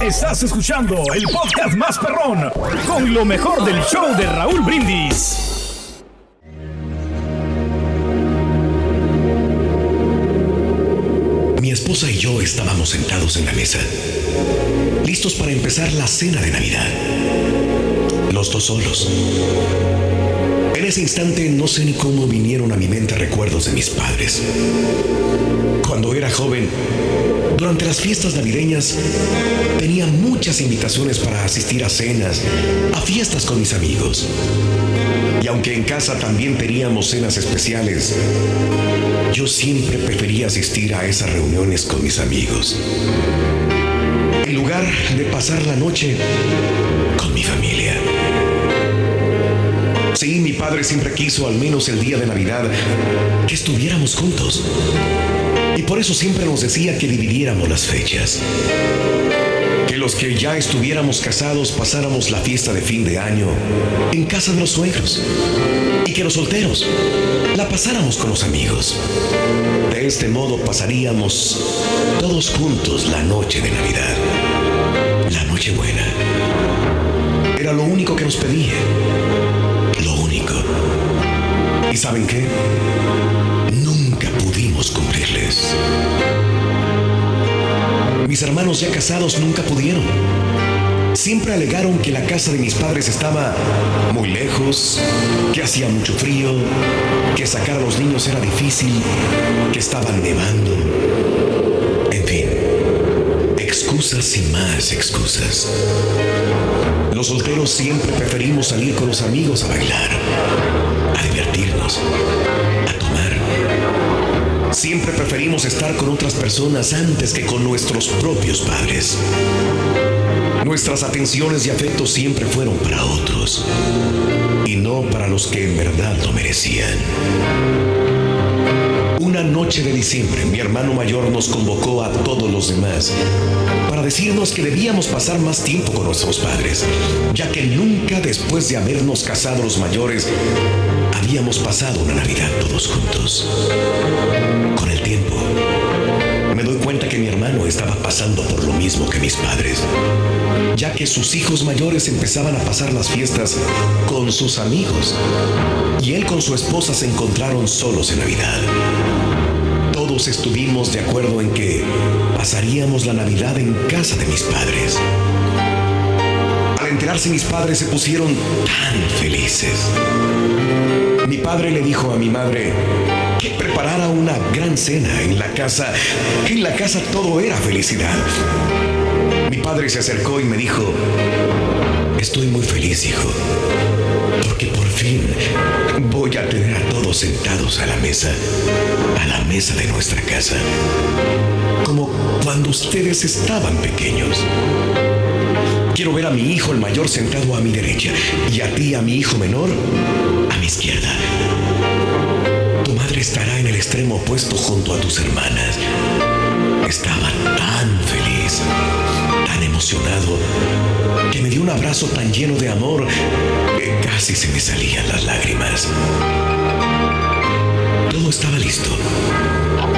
Estás escuchando el podcast más perrón con lo mejor del show de Raúl Brindis. Mi esposa y yo estábamos sentados en la mesa, listos para empezar la cena de Navidad. Los dos solos. En ese instante no sé ni cómo vinieron a mi mente recuerdos de mis padres. Cuando era joven, durante las fiestas navideñas, tenía muchas invitaciones para asistir a cenas, a fiestas con mis amigos. Y aunque en casa también teníamos cenas especiales, yo siempre prefería asistir a esas reuniones con mis amigos. En lugar de pasar la noche con mi familia. Sí, mi padre siempre quiso, al menos el día de Navidad, que estuviéramos juntos. Y por eso siempre nos decía que dividiéramos las fechas. Que los que ya estuviéramos casados pasáramos la fiesta de fin de año en casa de los suegros. Y que los solteros la pasáramos con los amigos. De este modo pasaríamos todos juntos la noche de Navidad. La noche buena. Era lo único que nos pedía. Lo único. ¿Y saben qué? Nunca pudimos cumplirles. Mis hermanos ya casados nunca pudieron. Siempre alegaron que la casa de mis padres estaba muy lejos, que hacía mucho frío, que sacar a los niños era difícil, que estaban nevando. En fin, excusas y más excusas. Los solteros siempre preferimos salir con los amigos a bailar, a divertirnos, a tomar. Siempre preferimos estar con otras personas antes que con nuestros propios padres. Nuestras atenciones y afectos siempre fueron para otros y no para los que en verdad lo merecían. Una noche de diciembre, mi hermano mayor nos convocó a todos los demás para decirnos que debíamos pasar más tiempo con nuestros padres, ya que nunca después de habernos casado los mayores habíamos pasado una Navidad todos juntos. Con el tiempo, me doy cuenta que mi hermano estaba pasando por lo mismo que mis padres, ya que sus hijos mayores empezaban a pasar las fiestas con sus amigos y él con su esposa se encontraron solos en Navidad. Todos estuvimos de acuerdo en que pasaríamos la Navidad en casa de mis padres. Al enterarse mis padres se pusieron tan felices. Mi padre le dijo a mi madre que preparara una gran cena en la casa, en la casa todo era felicidad. Mi padre se acercó y me dijo, estoy muy feliz, hijo, porque por fin voy a tener sentados a la mesa, a la mesa de nuestra casa, como cuando ustedes estaban pequeños. Quiero ver a mi hijo el mayor sentado a mi derecha y a ti, a mi hijo menor, a mi izquierda. Tu madre estará en el extremo opuesto junto a tus hermanas. Estaba tan feliz, tan emocionado, que me dio un abrazo tan lleno de amor que casi se me salían las lágrimas. Todo estaba listo.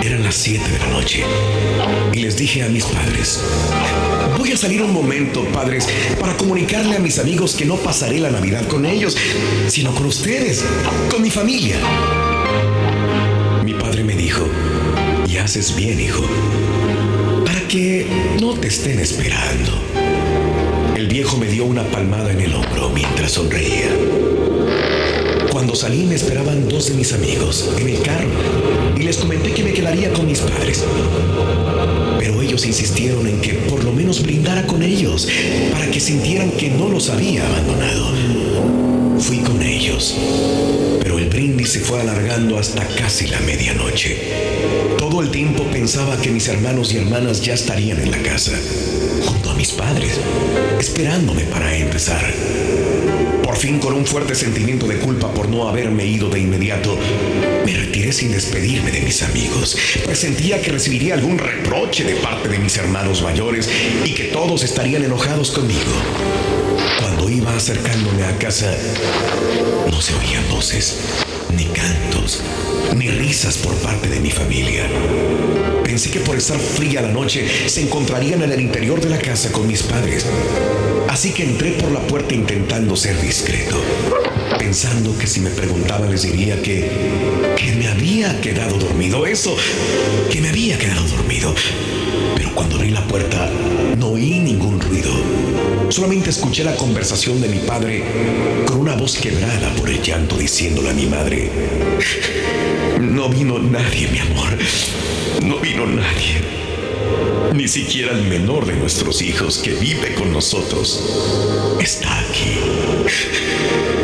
Eran las 7 de la noche y les dije a mis padres, voy a salir un momento, padres, para comunicarle a mis amigos que no pasaré la Navidad con ellos, sino con ustedes, con mi familia. Mi padre me dijo, y haces bien, hijo, para que no te estén esperando. El viejo me dio una palmada en el hombro mientras sonreía. Cuando salí me esperaban dos de mis amigos en el carro y les comenté que me quedaría con mis padres. Pero ellos insistieron en que por lo menos brindara con ellos para que sintieran que no los había abandonado. Fui con ellos, pero el brindis se fue alargando hasta casi la medianoche. Todo el tiempo pensaba que mis hermanos y hermanas ya estarían en la casa, junto a mis padres, esperándome para empezar. Fin, con un fuerte sentimiento de culpa por no haberme ido de inmediato, me retiré sin despedirme de mis amigos. Presentía que recibiría algún reproche de parte de mis hermanos mayores y que todos estarían enojados conmigo. Cuando iba acercándome a casa, no se oían voces, ni cantos, ni risas por parte de mi familia. Pensé que por estar fría la noche se encontrarían en el interior de la casa con mis padres. Así que entré por la puerta intentando ser discreto, pensando que si me preguntaban les diría que, que me había quedado dormido. Eso, que me había quedado dormido. Pero cuando abrí la puerta no oí ningún ruido. Solamente escuché la conversación de mi padre con una voz quebrada por el llanto diciéndole a mi madre, no vino nadie, mi amor, no vino nadie. Ni siquiera el menor de nuestros hijos que vive con nosotros está aquí.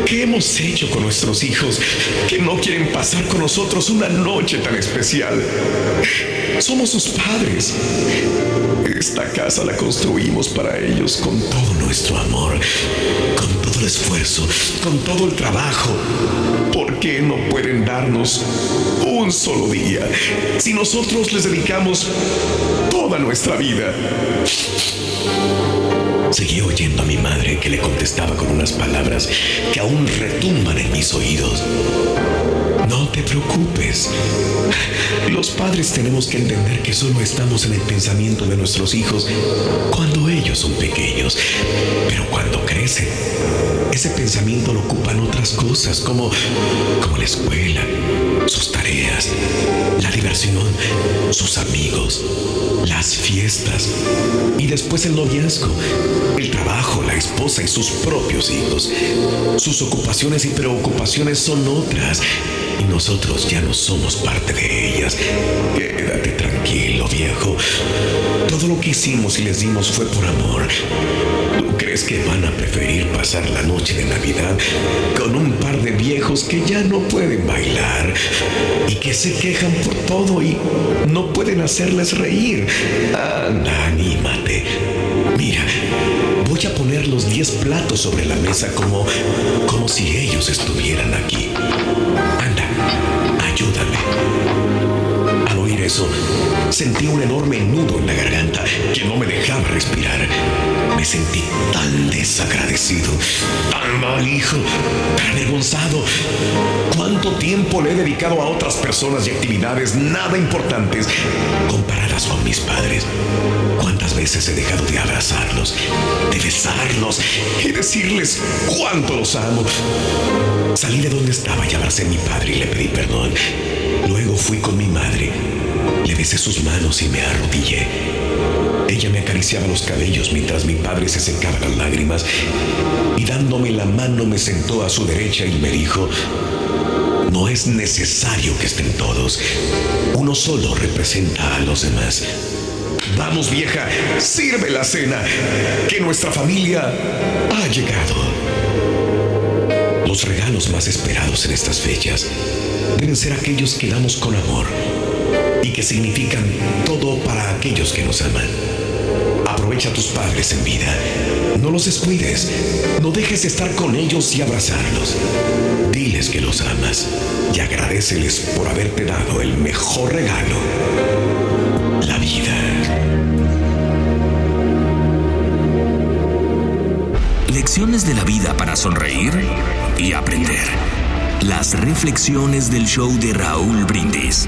¿Qué hemos hecho con nuestros hijos que no quieren pasar con nosotros una noche tan especial? Somos sus padres. Esta casa la construimos para ellos con todo nuestro amor, con todo el esfuerzo, con todo el trabajo. ¿Por qué no pueden darnos un solo día si nosotros les dedicamos toda nuestra vida? Seguí oyendo a mi madre que le contestaba con unas palabras que aún retumban en mis oídos. No te preocupes. Los padres tenemos que entender que solo estamos en el pensamiento de nuestros hijos cuando ellos son pequeños. Pero cuando crecen, ese pensamiento lo ocupan otras cosas como, como la escuela, sus tareas, la diversión, sus amigos, las fiestas y después el noviazgo, el trabajo, la esposa y sus propios hijos. Sus ocupaciones y preocupaciones son otras y nosotros ya no somos parte de ellas. Quédate tranquilo, viejo. Todo lo que hicimos y les dimos fue por amor. ¿Tú crees que van a preferir pasar la noche de Navidad con un par de viejos que ya no pueden bailar y que se quejan por todo y no pueden hacerles reír? Anda, anímate. Mira, voy a poner los 10 platos sobre la mesa como, como si ellos estuvieran aquí. Anda, ayúdame. Al oír eso, sentí un enorme nudo en la garganta que no me dejaba respirar. Me sentí tan desagradecido, tan mal hijo, tan avergonzado. ¿Cuánto tiempo le he dedicado a otras personas y actividades nada importantes comparadas con mis padres? ¿Cuántas veces he dejado de abrazarlos, de besarlos y decirles cuánto los amo? Salí de donde estaba y abracé a mi padre y le pedí perdón. Luego fui con mi madre. Le besé sus manos y me arrodillé. Ella me acariciaba los cabellos mientras mi padre se secaba las lágrimas y dándome la mano me sentó a su derecha y me dijo, no es necesario que estén todos. Uno solo representa a los demás. Vamos vieja, sirve la cena, que nuestra familia ha llegado. Los regalos más esperados en estas fechas deben ser aquellos que damos con amor y que significan todo para aquellos que nos aman. Aprovecha a tus padres en vida. No los descuides. No dejes de estar con ellos y abrazarlos. Diles que los amas y agradeceles por haberte dado el mejor regalo, la vida. Lecciones de la vida para sonreír y aprender. Las reflexiones del show de Raúl Brindis.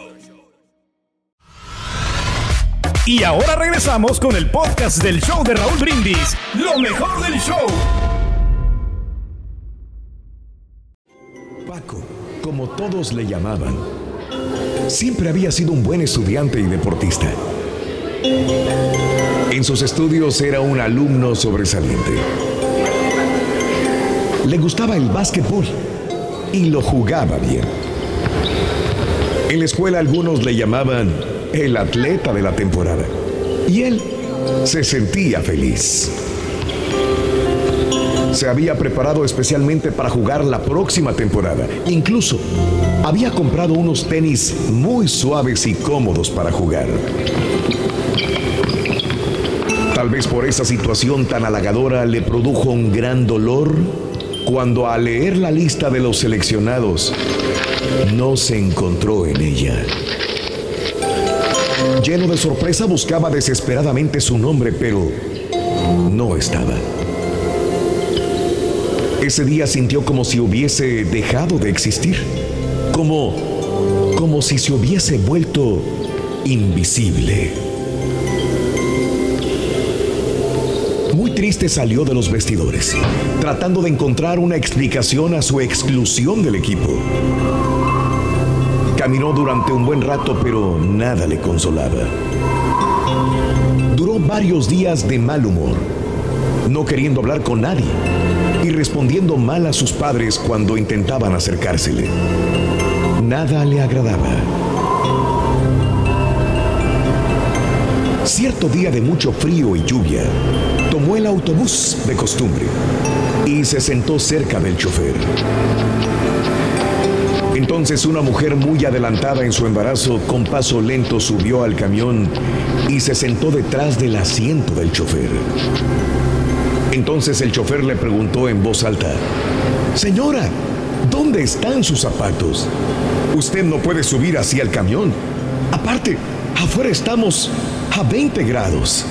Y ahora regresamos con el podcast del show de Raúl Brindis. Lo mejor del show. Paco, como todos le llamaban, siempre había sido un buen estudiante y deportista. En sus estudios era un alumno sobresaliente. Le gustaba el básquetbol y lo jugaba bien. En la escuela algunos le llamaban el atleta de la temporada y él se sentía feliz. Se había preparado especialmente para jugar la próxima temporada. Incluso había comprado unos tenis muy suaves y cómodos para jugar. Tal vez por esa situación tan halagadora le produjo un gran dolor cuando al leer la lista de los seleccionados no se encontró en ella. Lleno de sorpresa buscaba desesperadamente su nombre, pero no estaba. Ese día sintió como si hubiese dejado de existir, como como si se hubiese vuelto invisible. Muy triste salió de los vestidores, tratando de encontrar una explicación a su exclusión del equipo. Caminó durante un buen rato, pero nada le consolaba. Duró varios días de mal humor, no queriendo hablar con nadie y respondiendo mal a sus padres cuando intentaban acercársele. Nada le agradaba. Cierto día de mucho frío y lluvia, tomó el autobús de costumbre y se sentó cerca del chofer. Entonces una mujer muy adelantada en su embarazo con paso lento subió al camión y se sentó detrás del asiento del chofer. Entonces el chofer le preguntó en voz alta, Señora, ¿dónde están sus zapatos? Usted no puede subir así al camión. Aparte, afuera estamos a 20 grados.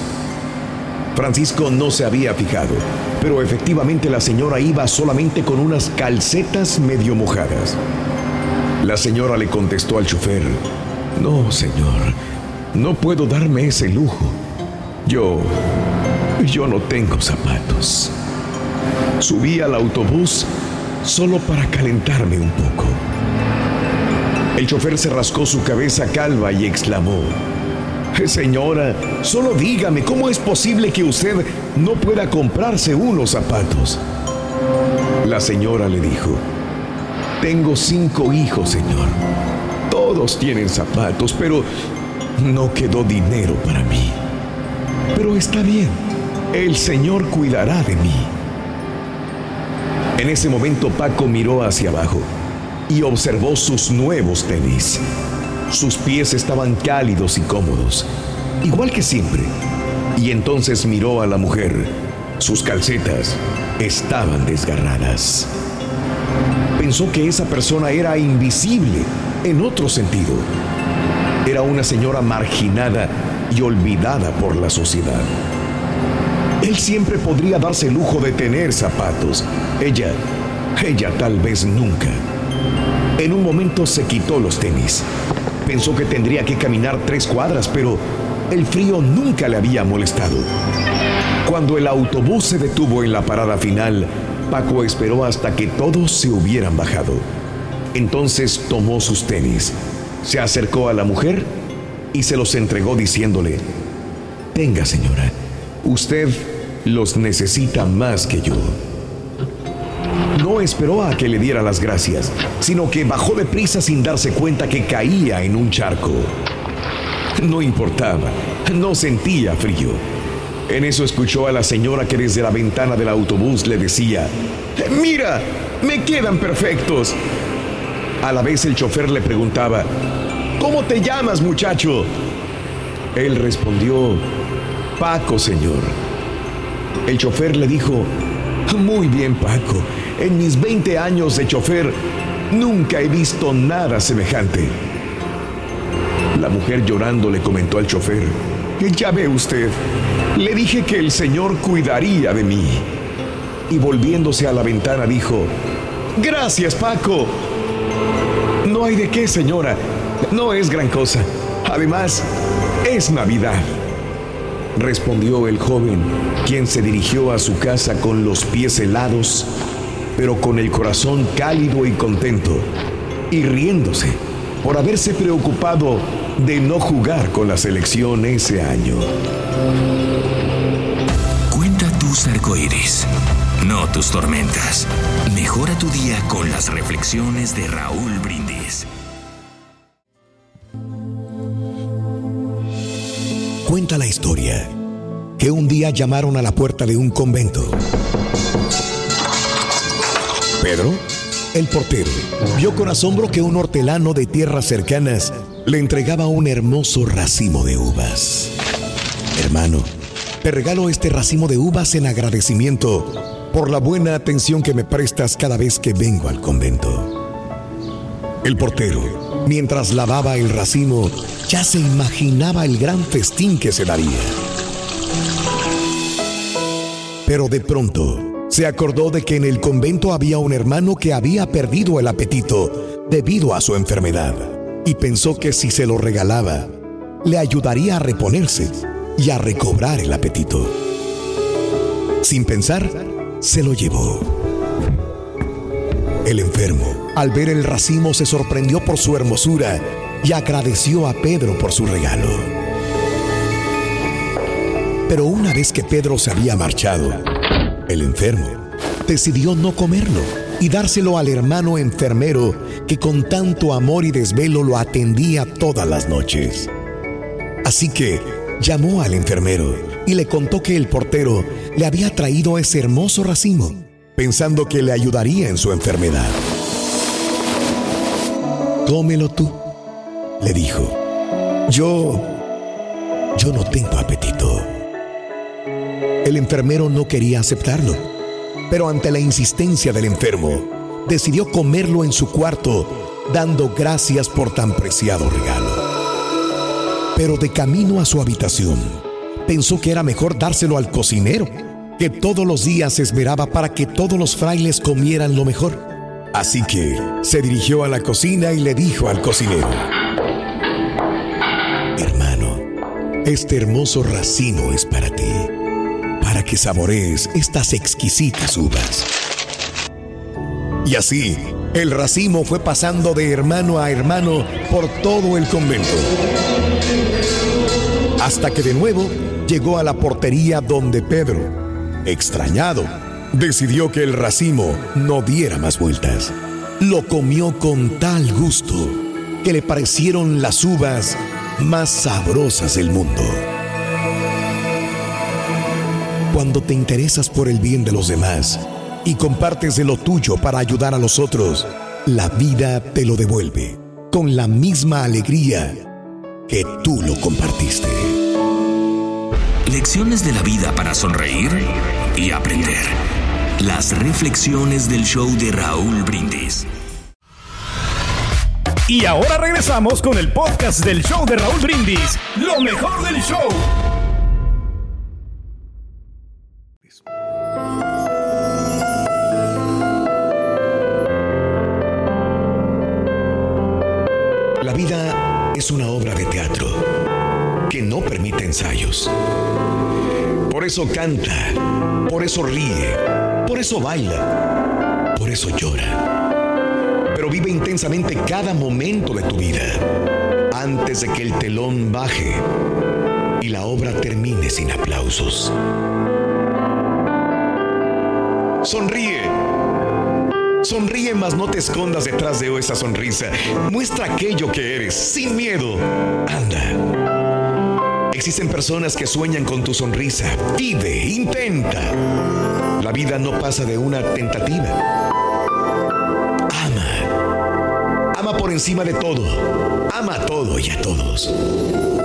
Francisco no se había fijado, pero efectivamente la señora iba solamente con unas calcetas medio mojadas. La señora le contestó al chofer, no, señor, no puedo darme ese lujo. Yo yo no tengo zapatos. Subí al autobús solo para calentarme un poco. El chofer se rascó su cabeza calva y exclamó, Señora, solo dígame, ¿cómo es posible que usted no pueda comprarse unos zapatos? La señora le dijo, tengo cinco hijos, señor. Todos tienen zapatos, pero no quedó dinero para mí. Pero está bien el Señor cuidará de mí. En ese momento Paco miró hacia abajo y observó sus nuevos tenis. Sus pies estaban cálidos y cómodos, igual que siempre. Y entonces miró a la mujer. Sus calcetas estaban desgarradas. Pensó que esa persona era invisible en otro sentido. Era una señora marginada y olvidada por la sociedad. Él siempre podría darse el lujo de tener zapatos. Ella, ella tal vez nunca. En un momento se quitó los tenis. Pensó que tendría que caminar tres cuadras, pero el frío nunca le había molestado. Cuando el autobús se detuvo en la parada final, Paco esperó hasta que todos se hubieran bajado. Entonces tomó sus tenis, se acercó a la mujer y se los entregó diciéndole, Venga señora, usted los necesita más que yo. No esperó a que le diera las gracias, sino que bajó de prisa sin darse cuenta que caía en un charco. No importaba, no sentía frío. En eso escuchó a la señora que desde la ventana del autobús le decía, Mira, me quedan perfectos. A la vez el chofer le preguntaba, ¿Cómo te llamas muchacho? Él respondió, Paco, señor. El chofer le dijo, muy bien Paco, en mis 20 años de chofer nunca he visto nada semejante. La mujer llorando le comentó al chofer, ya ve usted, le dije que el Señor cuidaría de mí. Y volviéndose a la ventana dijo, gracias Paco. No hay de qué, señora, no es gran cosa. Además, es Navidad respondió el joven, quien se dirigió a su casa con los pies helados, pero con el corazón cálido y contento, y riéndose por haberse preocupado de no jugar con la selección ese año. Cuenta tus arcoíris, no tus tormentas. Mejora tu día con las reflexiones de Raúl Brindis. Cuenta la historia que un día llamaron a la puerta de un convento. Pedro, el portero, vio con asombro que un hortelano de tierras cercanas le entregaba un hermoso racimo de uvas. Hermano, te regalo este racimo de uvas en agradecimiento por la buena atención que me prestas cada vez que vengo al convento. El portero, mientras lavaba el racimo, ya se imaginaba el gran festín que se daría. Pero de pronto, se acordó de que en el convento había un hermano que había perdido el apetito debido a su enfermedad y pensó que si se lo regalaba, le ayudaría a reponerse y a recobrar el apetito. Sin pensar, se lo llevó. El enfermo, al ver el racimo, se sorprendió por su hermosura y agradeció a Pedro por su regalo. Pero una vez que Pedro se había marchado, el enfermo decidió no comerlo y dárselo al hermano enfermero que con tanto amor y desvelo lo atendía todas las noches. Así que llamó al enfermero y le contó que el portero le había traído ese hermoso racimo, pensando que le ayudaría en su enfermedad. Cómelo tú, le dijo. Yo... yo no tengo apetito. El enfermero no quería aceptarlo, pero ante la insistencia del enfermo, decidió comerlo en su cuarto, dando gracias por tan preciado regalo. Pero de camino a su habitación, pensó que era mejor dárselo al cocinero, que todos los días se esmeraba para que todos los frailes comieran lo mejor. Así que se dirigió a la cocina y le dijo al cocinero, Hermano, este hermoso racimo es para ti para que saborees estas exquisitas uvas. Y así, el racimo fue pasando de hermano a hermano por todo el convento. Hasta que de nuevo llegó a la portería donde Pedro, extrañado, decidió que el racimo no diera más vueltas. Lo comió con tal gusto que le parecieron las uvas más sabrosas del mundo. Cuando te interesas por el bien de los demás y compartes de lo tuyo para ayudar a los otros, la vida te lo devuelve con la misma alegría que tú lo compartiste. Lecciones de la vida para sonreír y aprender. Las reflexiones del show de Raúl Brindis. Y ahora regresamos con el podcast del show de Raúl Brindis. Lo mejor del show. Por eso canta, por eso ríe, por eso baila, por eso llora. Pero vive intensamente cada momento de tu vida antes de que el telón baje y la obra termine sin aplausos. Sonríe. Sonríe, mas no te escondas detrás de esa sonrisa. Muestra aquello que eres, sin miedo. Anda. Existen personas que sueñan con tu sonrisa. Vive, intenta. La vida no pasa de una tentativa. Ama. Ama por encima de todo. Ama a todo y a todos.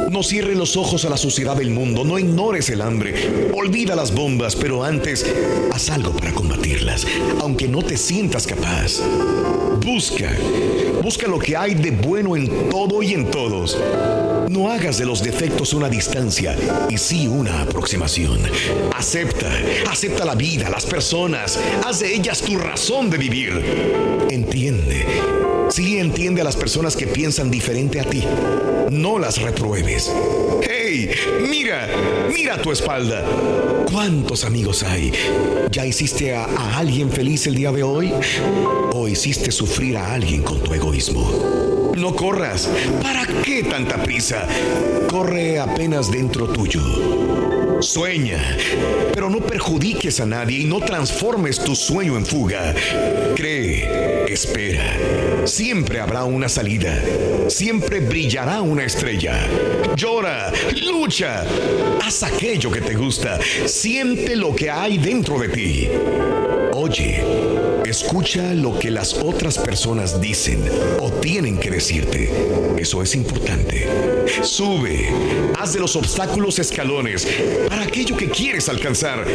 No cierres los ojos a la suciedad del mundo, no ignores el hambre, olvida las bombas, pero antes haz algo para combatirlas, aunque no te sientas capaz. Busca, busca lo que hay de bueno en todo y en todos. No hagas de los defectos una distancia y sí una aproximación. Acepta, acepta la vida, las personas, haz de ellas tu razón de vivir. Entiende, sí entiende a las personas que piensan diferente a ti. No las repruebes. ¡Hey! Mira, mira tu espalda. ¿Cuántos amigos hay? ¿Ya hiciste a, a alguien feliz el día de hoy? ¿O hiciste sufrir a alguien con tu egoísmo? No corras. ¿Para qué tanta prisa? Corre apenas dentro tuyo. Sueña, pero no perjudiques a nadie y no transformes tu sueño en fuga. Cree, espera. Siempre habrá una salida. Siempre brillará una estrella. Llora, lucha. Haz aquello que te gusta. Siente lo que hay dentro de ti. Oye, escucha lo que las otras personas dicen o tienen que decirte. Eso es importante. Sube, haz de los obstáculos escalones para aquello que quieres alcanzar,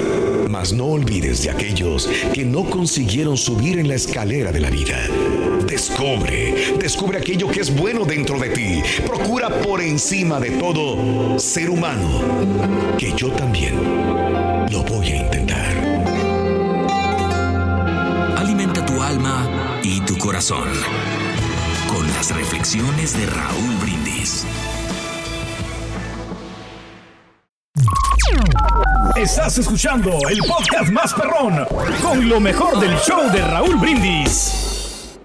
mas no olvides de aquellos que no consiguieron subir en la escalera de la vida. Descubre, descubre aquello que es bueno dentro de ti. Procura por encima de todo ser humano, que yo también lo voy a intentar. Corazón con las reflexiones de Raúl Brindis. Estás escuchando el podcast más perrón con lo mejor del show de Raúl Brindis.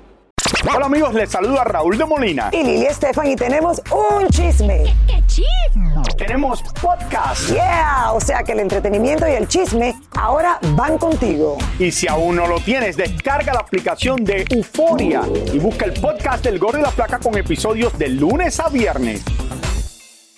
Hola amigos, les saluda Raúl de Molina. Y Lili Estefan y tenemos un chisme. ¿Qué chisme? Tenemos podcast. Yeah, o sea que el entretenimiento y el chisme ahora van contigo. Y si aún no lo tienes, descarga la aplicación de Euforia y busca el podcast del Gordo y la Placa con episodios de lunes a viernes.